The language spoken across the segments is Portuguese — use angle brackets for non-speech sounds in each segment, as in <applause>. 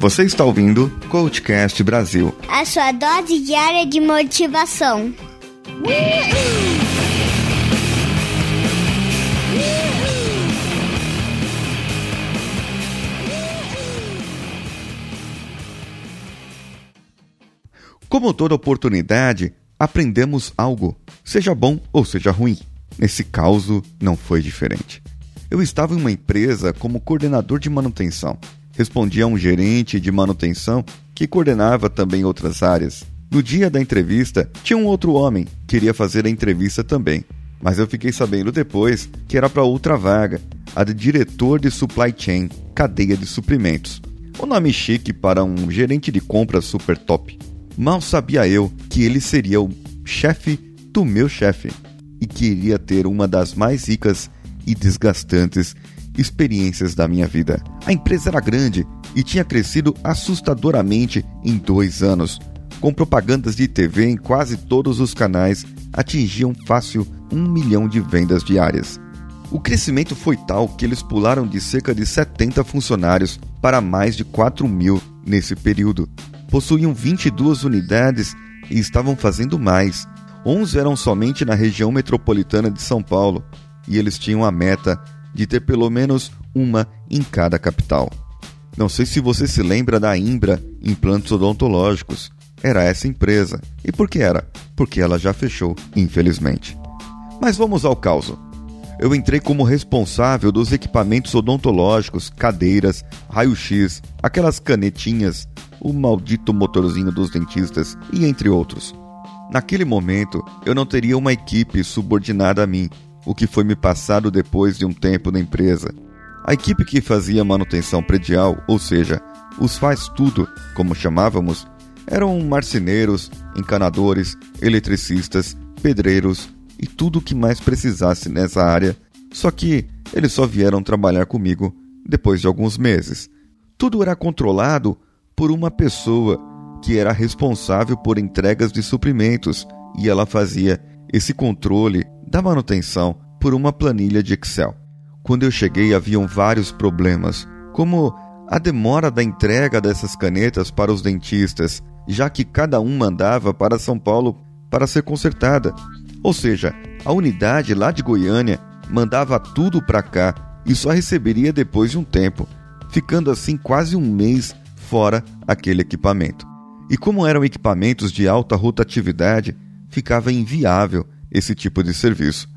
Você está ouvindo Coachcast Brasil. A sua dose diária de motivação. Como toda oportunidade, aprendemos algo, seja bom ou seja ruim. Nesse caso, não foi diferente. Eu estava em uma empresa como coordenador de manutenção. Respondia a um gerente de manutenção que coordenava também outras áreas. No dia da entrevista, tinha um outro homem que queria fazer a entrevista também, mas eu fiquei sabendo depois que era para outra vaga, a de diretor de supply chain, cadeia de suprimentos. O nome chique para um gerente de compras super top. Mal sabia eu que ele seria o chefe do meu chefe e que iria ter uma das mais ricas e desgastantes experiências da minha vida. A empresa era grande e tinha crescido assustadoramente em dois anos. Com propagandas de TV em quase todos os canais, atingiam fácil um milhão de vendas diárias. O crescimento foi tal que eles pularam de cerca de 70 funcionários para mais de 4 mil nesse período. Possuíam 22 unidades e estavam fazendo mais. 11 eram somente na região metropolitana de São Paulo e eles tinham a meta de ter pelo menos uma em cada capital. Não sei se você se lembra da Imbra Implantes Odontológicos. Era essa empresa. E por que era? Porque ela já fechou, infelizmente. Mas vamos ao caso. Eu entrei como responsável dos equipamentos odontológicos, cadeiras, raio-x, aquelas canetinhas, o maldito motorzinho dos dentistas e entre outros. Naquele momento, eu não teria uma equipe subordinada a mim, o que foi me passado depois de um tempo na empresa. A equipe que fazia manutenção predial, ou seja, os faz tudo, como chamávamos, eram marceneiros, encanadores, eletricistas, pedreiros e tudo o que mais precisasse nessa área, só que eles só vieram trabalhar comigo depois de alguns meses. Tudo era controlado por uma pessoa que era responsável por entregas de suprimentos e ela fazia esse controle da manutenção por uma planilha de Excel. Quando eu cheguei, haviam vários problemas, como a demora da entrega dessas canetas para os dentistas, já que cada um mandava para São Paulo para ser consertada. Ou seja, a unidade lá de Goiânia mandava tudo para cá e só receberia depois de um tempo, ficando assim quase um mês fora aquele equipamento. E como eram equipamentos de alta rotatividade, ficava inviável esse tipo de serviço.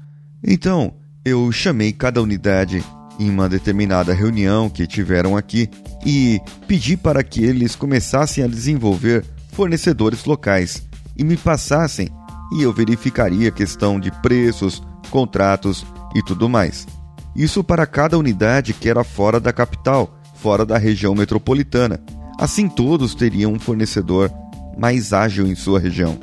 Então, eu chamei cada unidade em uma determinada reunião que tiveram aqui e pedi para que eles começassem a desenvolver fornecedores locais e me passassem e eu verificaria a questão de preços, contratos e tudo mais. Isso para cada unidade que era fora da capital, fora da região metropolitana. Assim todos teriam um fornecedor mais ágil em sua região.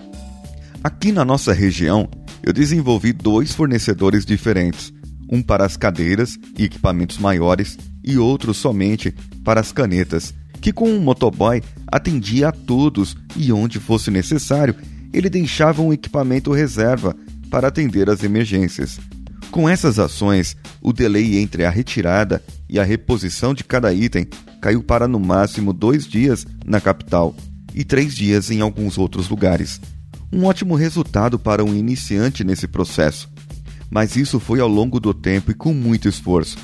Aqui na nossa região, eu desenvolvi dois fornecedores diferentes, um para as cadeiras e equipamentos maiores e outro somente para as canetas, que com um motoboy atendia a todos e onde fosse necessário, ele deixava um equipamento reserva para atender as emergências. Com essas ações, o delay entre a retirada e a reposição de cada item caiu para no máximo dois dias na capital e três dias em alguns outros lugares. Um ótimo resultado para um iniciante nesse processo, mas isso foi ao longo do tempo e com muito esforço.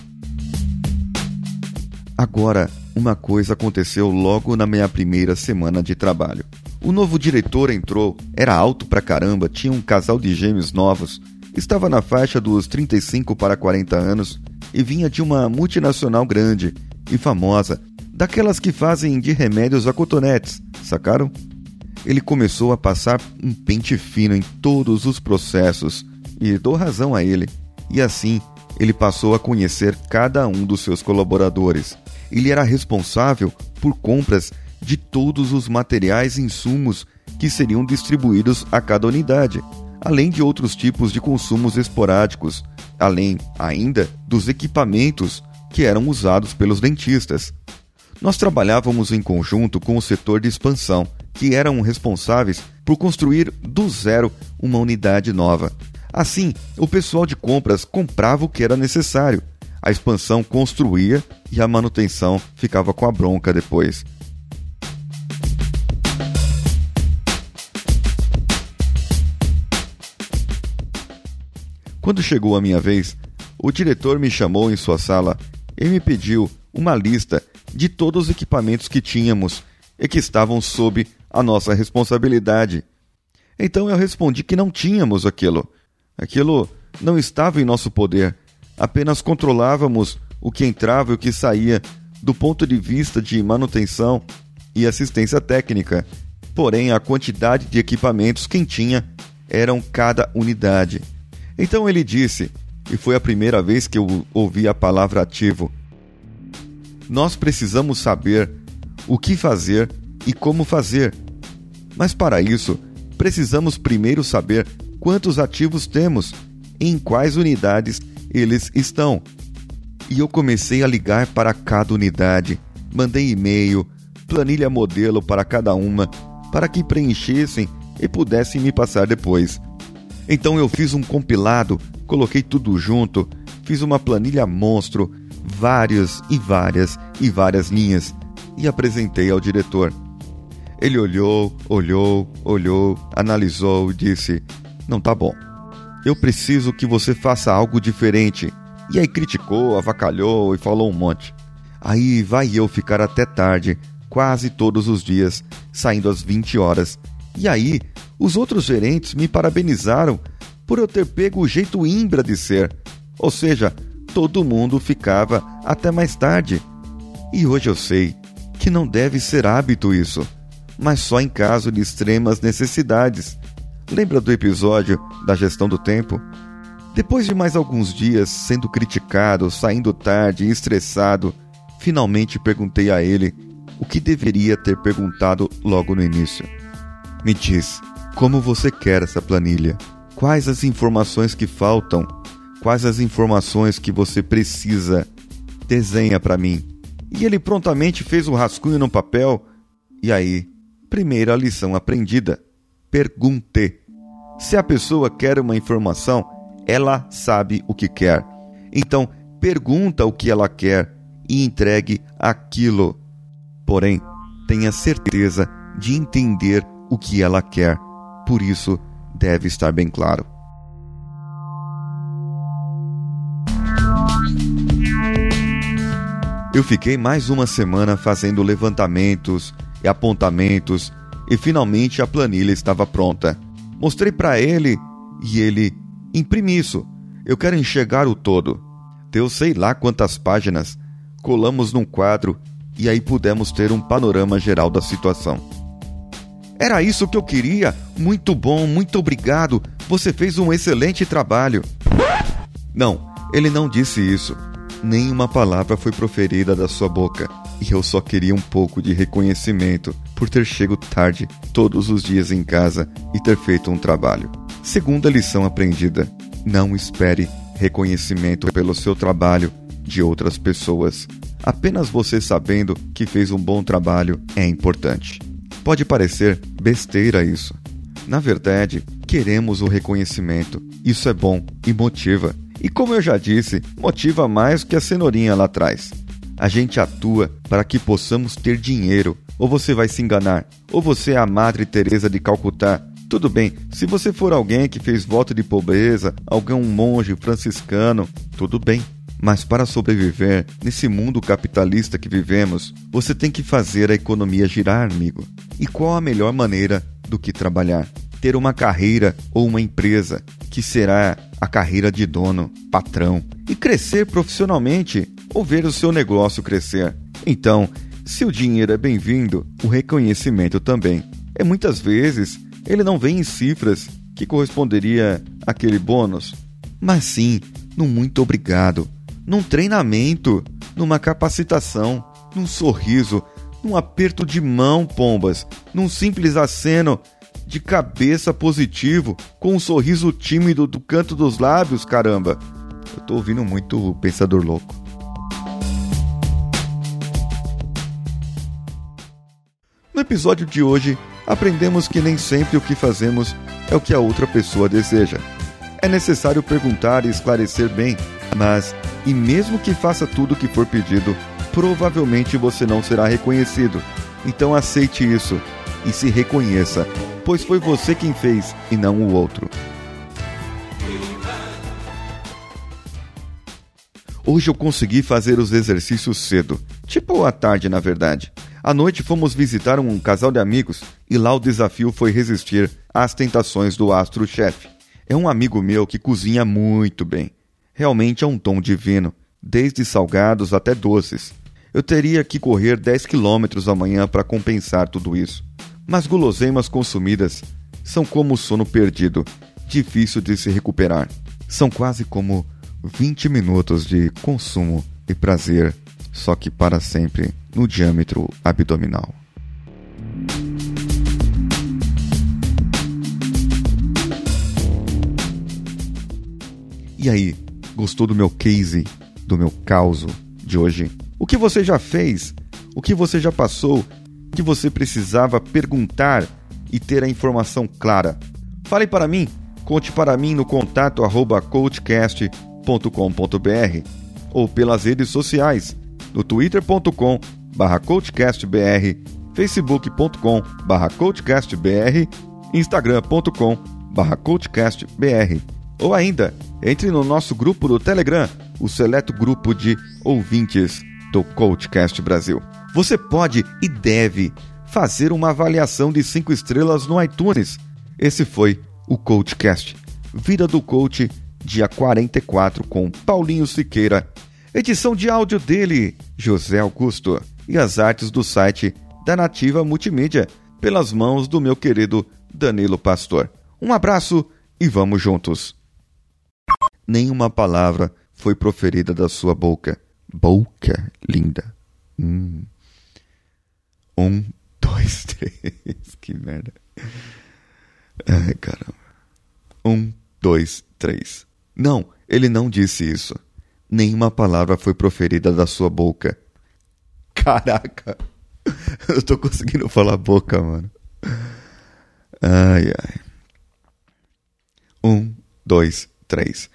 Agora, uma coisa aconteceu logo na minha primeira semana de trabalho. O novo diretor entrou, era alto pra caramba, tinha um casal de gêmeos novos, estava na faixa dos 35 para 40 anos e vinha de uma multinacional grande e famosa, daquelas que fazem de remédios a cotonetes, sacaram? Ele começou a passar um pente fino em todos os processos, e dou razão a ele. E assim, ele passou a conhecer cada um dos seus colaboradores. Ele era responsável por compras de todos os materiais e insumos que seriam distribuídos a cada unidade, além de outros tipos de consumos esporádicos, além ainda dos equipamentos que eram usados pelos dentistas. Nós trabalhávamos em conjunto com o setor de expansão que eram responsáveis por construir do zero uma unidade nova. Assim, o pessoal de compras comprava o que era necessário, a expansão construía e a manutenção ficava com a bronca depois. Quando chegou a minha vez, o diretor me chamou em sua sala e me pediu uma lista de todos os equipamentos que tínhamos e que estavam sob a nossa responsabilidade. Então eu respondi que não tínhamos aquilo. Aquilo não estava em nosso poder. Apenas controlávamos o que entrava e o que saía do ponto de vista de manutenção e assistência técnica. Porém, a quantidade de equipamentos quem tinha eram cada unidade. Então ele disse, e foi a primeira vez que eu ouvi a palavra ativo: Nós precisamos saber o que fazer e como fazer. Mas para isso, precisamos primeiro saber quantos ativos temos em quais unidades eles estão. E eu comecei a ligar para cada unidade, mandei e-mail, planilha modelo para cada uma, para que preenchessem e pudessem me passar depois. Então eu fiz um compilado, coloquei tudo junto, fiz uma planilha monstro, várias e várias e várias linhas, e apresentei ao diretor. Ele olhou, olhou, olhou, analisou e disse: Não tá bom. Eu preciso que você faça algo diferente. E aí criticou, avacalhou e falou um monte. Aí vai eu ficar até tarde, quase todos os dias, saindo às 20 horas. E aí, os outros gerentes me parabenizaram por eu ter pego o jeito imbra de ser. Ou seja, todo mundo ficava até mais tarde. E hoje eu sei que não deve ser hábito isso mas só em caso de extremas necessidades. Lembra do episódio da gestão do tempo? Depois de mais alguns dias sendo criticado, saindo tarde e estressado, finalmente perguntei a ele o que deveria ter perguntado logo no início. Me diz, como você quer essa planilha? Quais as informações que faltam? Quais as informações que você precisa? Desenha para mim. E ele prontamente fez um rascunho no papel. E aí, Primeira lição aprendida: pergunte. Se a pessoa quer uma informação, ela sabe o que quer. Então, pergunta o que ela quer e entregue aquilo. Porém, tenha certeza de entender o que ela quer. Por isso, deve estar bem claro. Eu fiquei mais uma semana fazendo levantamentos, e apontamentos, e finalmente a planilha estava pronta. Mostrei para ele e ele: imprime isso, eu quero enxergar o todo. Deu sei lá quantas páginas, colamos num quadro e aí pudemos ter um panorama geral da situação. Era isso que eu queria. Muito bom, muito obrigado. Você fez um excelente trabalho. Não, ele não disse isso. Nenhuma palavra foi proferida da sua boca e eu só queria um pouco de reconhecimento por ter chego tarde todos os dias em casa e ter feito um trabalho. Segunda lição aprendida: não espere reconhecimento pelo seu trabalho de outras pessoas. Apenas você sabendo que fez um bom trabalho é importante. Pode parecer besteira isso. Na verdade, queremos o reconhecimento. Isso é bom e motiva. E como eu já disse, motiva mais que a cenourinha lá atrás. A gente atua para que possamos ter dinheiro. Ou você vai se enganar, ou você é a Madre Teresa de Calcutá. Tudo bem, se você for alguém que fez voto de pobreza, alguém um monge franciscano, tudo bem. Mas para sobreviver nesse mundo capitalista que vivemos, você tem que fazer a economia girar, amigo. E qual a melhor maneira do que trabalhar? Ter uma carreira ou uma empresa que será a carreira de dono, patrão, e crescer profissionalmente ou ver o seu negócio crescer. Então, se o dinheiro é bem-vindo, o reconhecimento também. E muitas vezes ele não vem em cifras que corresponderia àquele bônus, mas sim num muito obrigado, num treinamento, numa capacitação, num sorriso, num aperto de mão, pombas, num simples aceno de cabeça positivo, com um sorriso tímido do canto dos lábios, caramba. Eu tô ouvindo muito o pensador louco. No episódio de hoje, aprendemos que nem sempre o que fazemos é o que a outra pessoa deseja. É necessário perguntar e esclarecer bem, mas, e mesmo que faça tudo o que for pedido, provavelmente você não será reconhecido. Então aceite isso e se reconheça, pois foi você quem fez e não o outro. Hoje eu consegui fazer os exercícios cedo, tipo à tarde, na verdade. À noite fomos visitar um casal de amigos e lá o desafio foi resistir às tentações do astro-chefe. É um amigo meu que cozinha muito bem. Realmente é um tom divino, desde salgados até doces. Eu teria que correr 10 quilômetros amanhã para compensar tudo isso. Mas guloseimas consumidas são como o sono perdido, difícil de se recuperar. São quase como 20 minutos de consumo e prazer, só que para sempre no diâmetro abdominal. E aí, gostou do meu case, do meu caos de hoje? O que você já fez? O que você já passou? Que você precisava perguntar e ter a informação clara? Fale para mim, conte para mim no contato arroba coachcast.com.br ou pelas redes sociais, no twitter.com barra coachcastbr, facebook.com barra coachcastbr, instagram.com barra coachcastbr. Ou ainda, entre no nosso grupo do Telegram, o seleto grupo de ouvintes do Coachcast Brasil. Você pode e deve fazer uma avaliação de 5 estrelas no iTunes. Esse foi o Coachcast. Vida do Coach, dia 44, com Paulinho Siqueira. Edição de áudio dele, José Augusto. E as artes do site da Nativa Multimídia, pelas mãos do meu querido Danilo Pastor. Um abraço e vamos juntos nenhuma palavra foi proferida da sua boca. Boca linda. Hum. Um, <laughs> dois, três. Que merda. Ai, caramba. Um, dois, três. Não, ele não disse isso. Nenhuma palavra foi proferida da sua boca. Caraca. <laughs> Eu tô conseguindo falar boca, mano. Ai, ai. Um, dois, três.